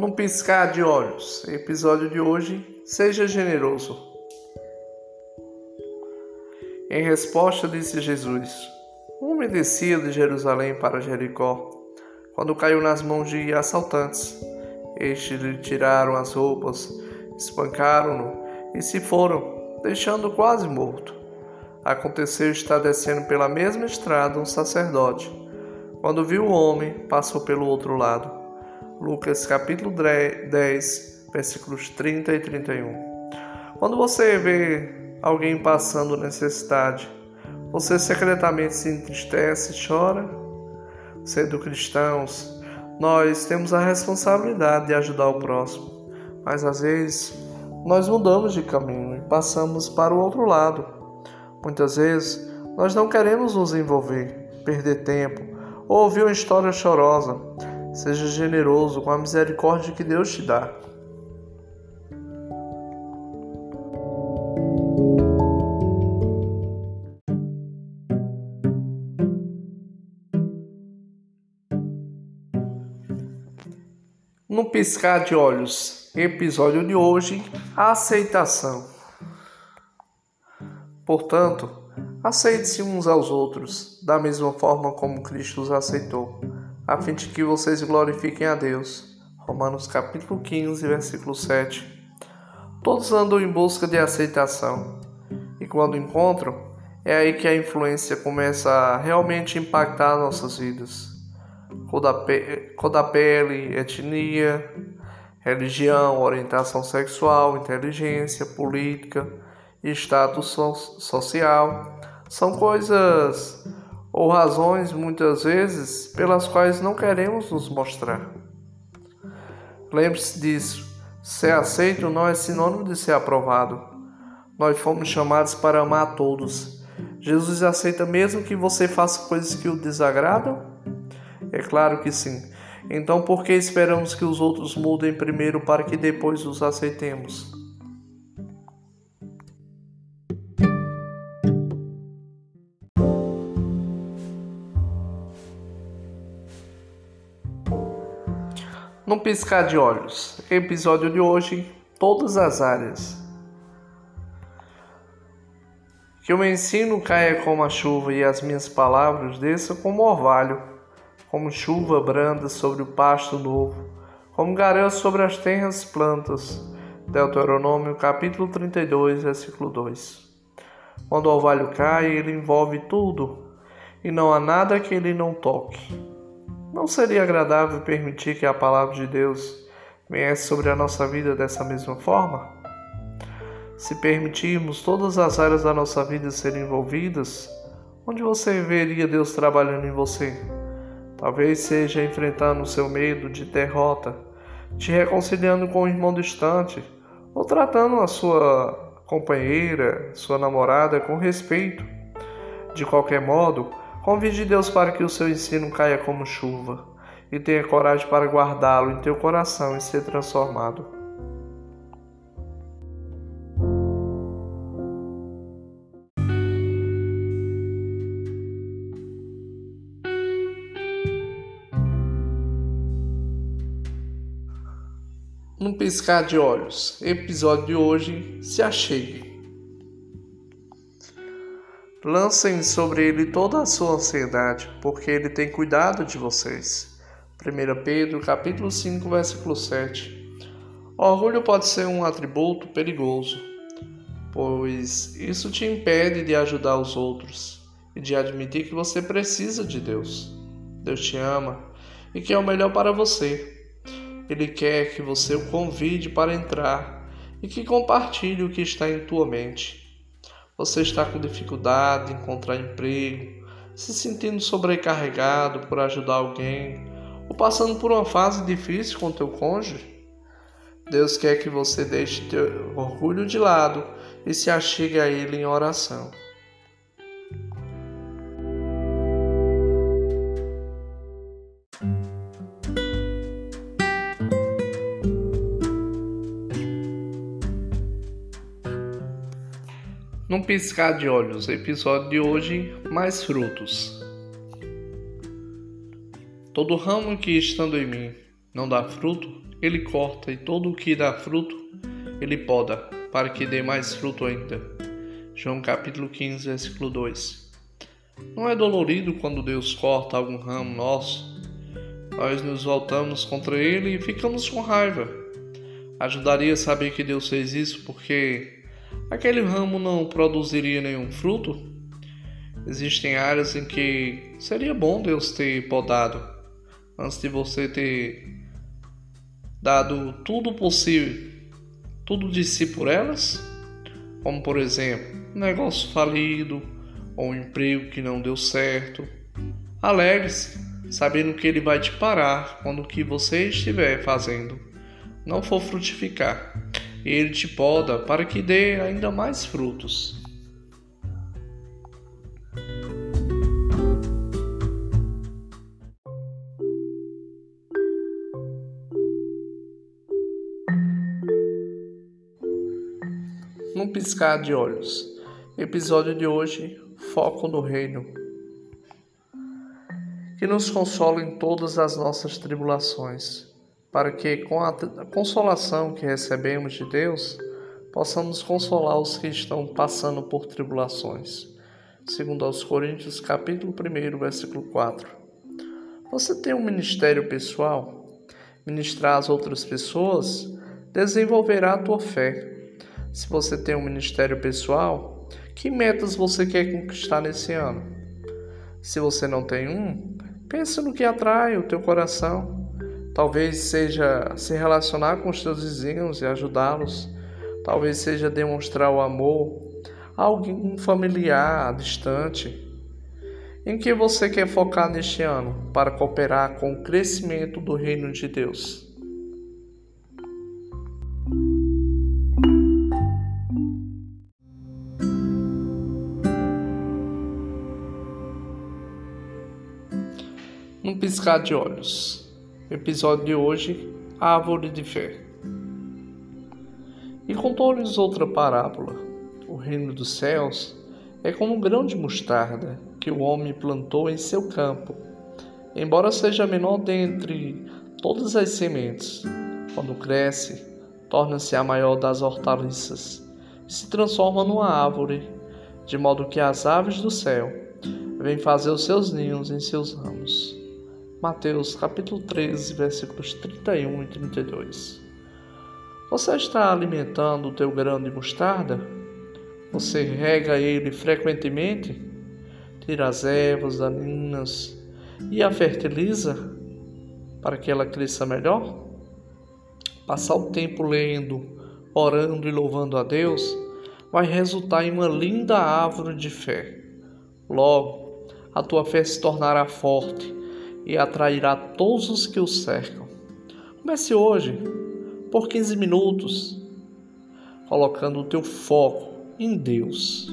Num piscar de olhos, episódio de hoje, seja generoso. Em resposta, disse Jesus: Um homem descia de Jerusalém para Jericó, quando caiu nas mãos de assaltantes. Estes lhe tiraram as roupas, espancaram-no e se foram, deixando-o quase morto. Aconteceu estar descendo pela mesma estrada um sacerdote. Quando viu o homem, passou pelo outro lado. Lucas capítulo 10, versículos 30 e 31. Quando você vê alguém passando necessidade, você secretamente se entristece e chora? Sendo cristãos, nós temos a responsabilidade de ajudar o próximo, mas às vezes nós mudamos de caminho e passamos para o outro lado. Muitas vezes nós não queremos nos envolver, perder tempo ou ouvir uma história chorosa Seja generoso com a misericórdia que Deus te dá. No piscar de olhos, episódio de hoje, a aceitação. Portanto, aceite-se uns aos outros, da mesma forma como Cristo os aceitou a fim de que vocês glorifiquem a Deus. Romanos capítulo 15, versículo 7. Todos andam em busca de aceitação, e quando encontram, é aí que a influência começa a realmente impactar nossas vidas. Cor da, pe cor da pele, etnia, religião, orientação sexual, inteligência, política status so social são coisas ou razões muitas vezes pelas quais não queremos nos mostrar. Lembre-se disso: ser aceito não é sinônimo de ser aprovado. Nós fomos chamados para amar a todos. Jesus aceita mesmo que você faça coisas que o desagradam? É claro que sim. Então, por que esperamos que os outros mudem primeiro para que depois os aceitemos? Piscar de olhos, episódio de hoje, todas as áreas. Que o meu ensino caia como a chuva e as minhas palavras desçam como orvalho, como chuva branda sobre o pasto novo, como garel sobre as tenras plantas. Deuteronômio capítulo 32, versículo 2. Quando o orvalho cai, ele envolve tudo, e não há nada que ele não toque. Não seria agradável permitir que a palavra de Deus viesse sobre a nossa vida dessa mesma forma? Se permitirmos todas as áreas da nossa vida serem envolvidas, onde você veria Deus trabalhando em você? Talvez seja enfrentando o seu medo de derrota, te reconciliando com um irmão distante, ou tratando a sua companheira, sua namorada com respeito. De qualquer modo, Convide Deus para que o seu ensino caia como chuva e tenha coragem para guardá-lo em teu coração e ser transformado. Num piscar de olhos, episódio de hoje, se achegue. Lancem sobre ele toda a sua ansiedade, porque ele tem cuidado de vocês. 1 Pedro capítulo 5, versículo 7. O orgulho pode ser um atributo perigoso, pois isso te impede de ajudar os outros e de admitir que você precisa de Deus. Deus te ama e quer o melhor para você. Ele quer que você o convide para entrar e que compartilhe o que está em tua mente. Você está com dificuldade em encontrar emprego, se sentindo sobrecarregado por ajudar alguém, ou passando por uma fase difícil com teu cônjuge? Deus quer que você deixe teu orgulho de lado e se achegue a Ele em oração. Num piscar de olhos, episódio de hoje, mais frutos. Todo ramo que estando em mim não dá fruto, ele corta, e todo o que dá fruto, ele poda, para que dê mais fruto ainda. João capítulo 15, versículo 2. Não é dolorido quando Deus corta algum ramo nosso? Nós nos voltamos contra ele e ficamos com raiva. Ajudaria saber que Deus fez isso porque aquele ramo não produziria nenhum fruto? Existem áreas em que seria bom Deus ter podado antes de você ter dado tudo possível, tudo de si por elas, como por exemplo, um negócio falido ou um emprego que não deu certo. Alegre-se, sabendo que ele vai te parar quando o que você estiver fazendo não for frutificar. Ele te poda para que dê ainda mais frutos. num piscar de olhos. Episódio de hoje: Foco no Reino. Que nos consola em todas as nossas tribulações, para que, com a consolação que recebemos de Deus, possamos consolar os que estão passando por tribulações. Segundo aos Coríntios, capítulo 1, versículo 4. Você tem um ministério pessoal? Ministrar às outras pessoas desenvolverá a tua fé se você tem um ministério pessoal, que metas você quer conquistar nesse ano? Se você não tem um, pense no que atrai o teu coração. Talvez seja se relacionar com os teus vizinhos e ajudá-los. Talvez seja demonstrar o amor a alguém familiar, distante. Em que você quer focar neste ano para cooperar com o crescimento do reino de Deus? Um piscar de olhos. Episódio de hoje: Árvore de Fé. E contou-lhes outra parábola: O reino dos céus é como um grão de mostarda que o homem plantou em seu campo. Embora seja menor dentre todas as sementes, quando cresce, torna-se a maior das hortaliças e se transforma numa árvore, de modo que as aves do céu vêm fazer os seus ninhos em seus ramos. Mateus capítulo 13, versículos 31 e 32. Você está alimentando o teu grão de mostarda? Você rega ele frequentemente? Tira as ervas daninhas e a fertiliza para que ela cresça melhor? Passar o tempo lendo, orando e louvando a Deus vai resultar em uma linda árvore de fé. Logo, a tua fé se tornará forte e atrairá todos os que o cercam. Comece hoje, por 15 minutos, colocando o teu foco em Deus.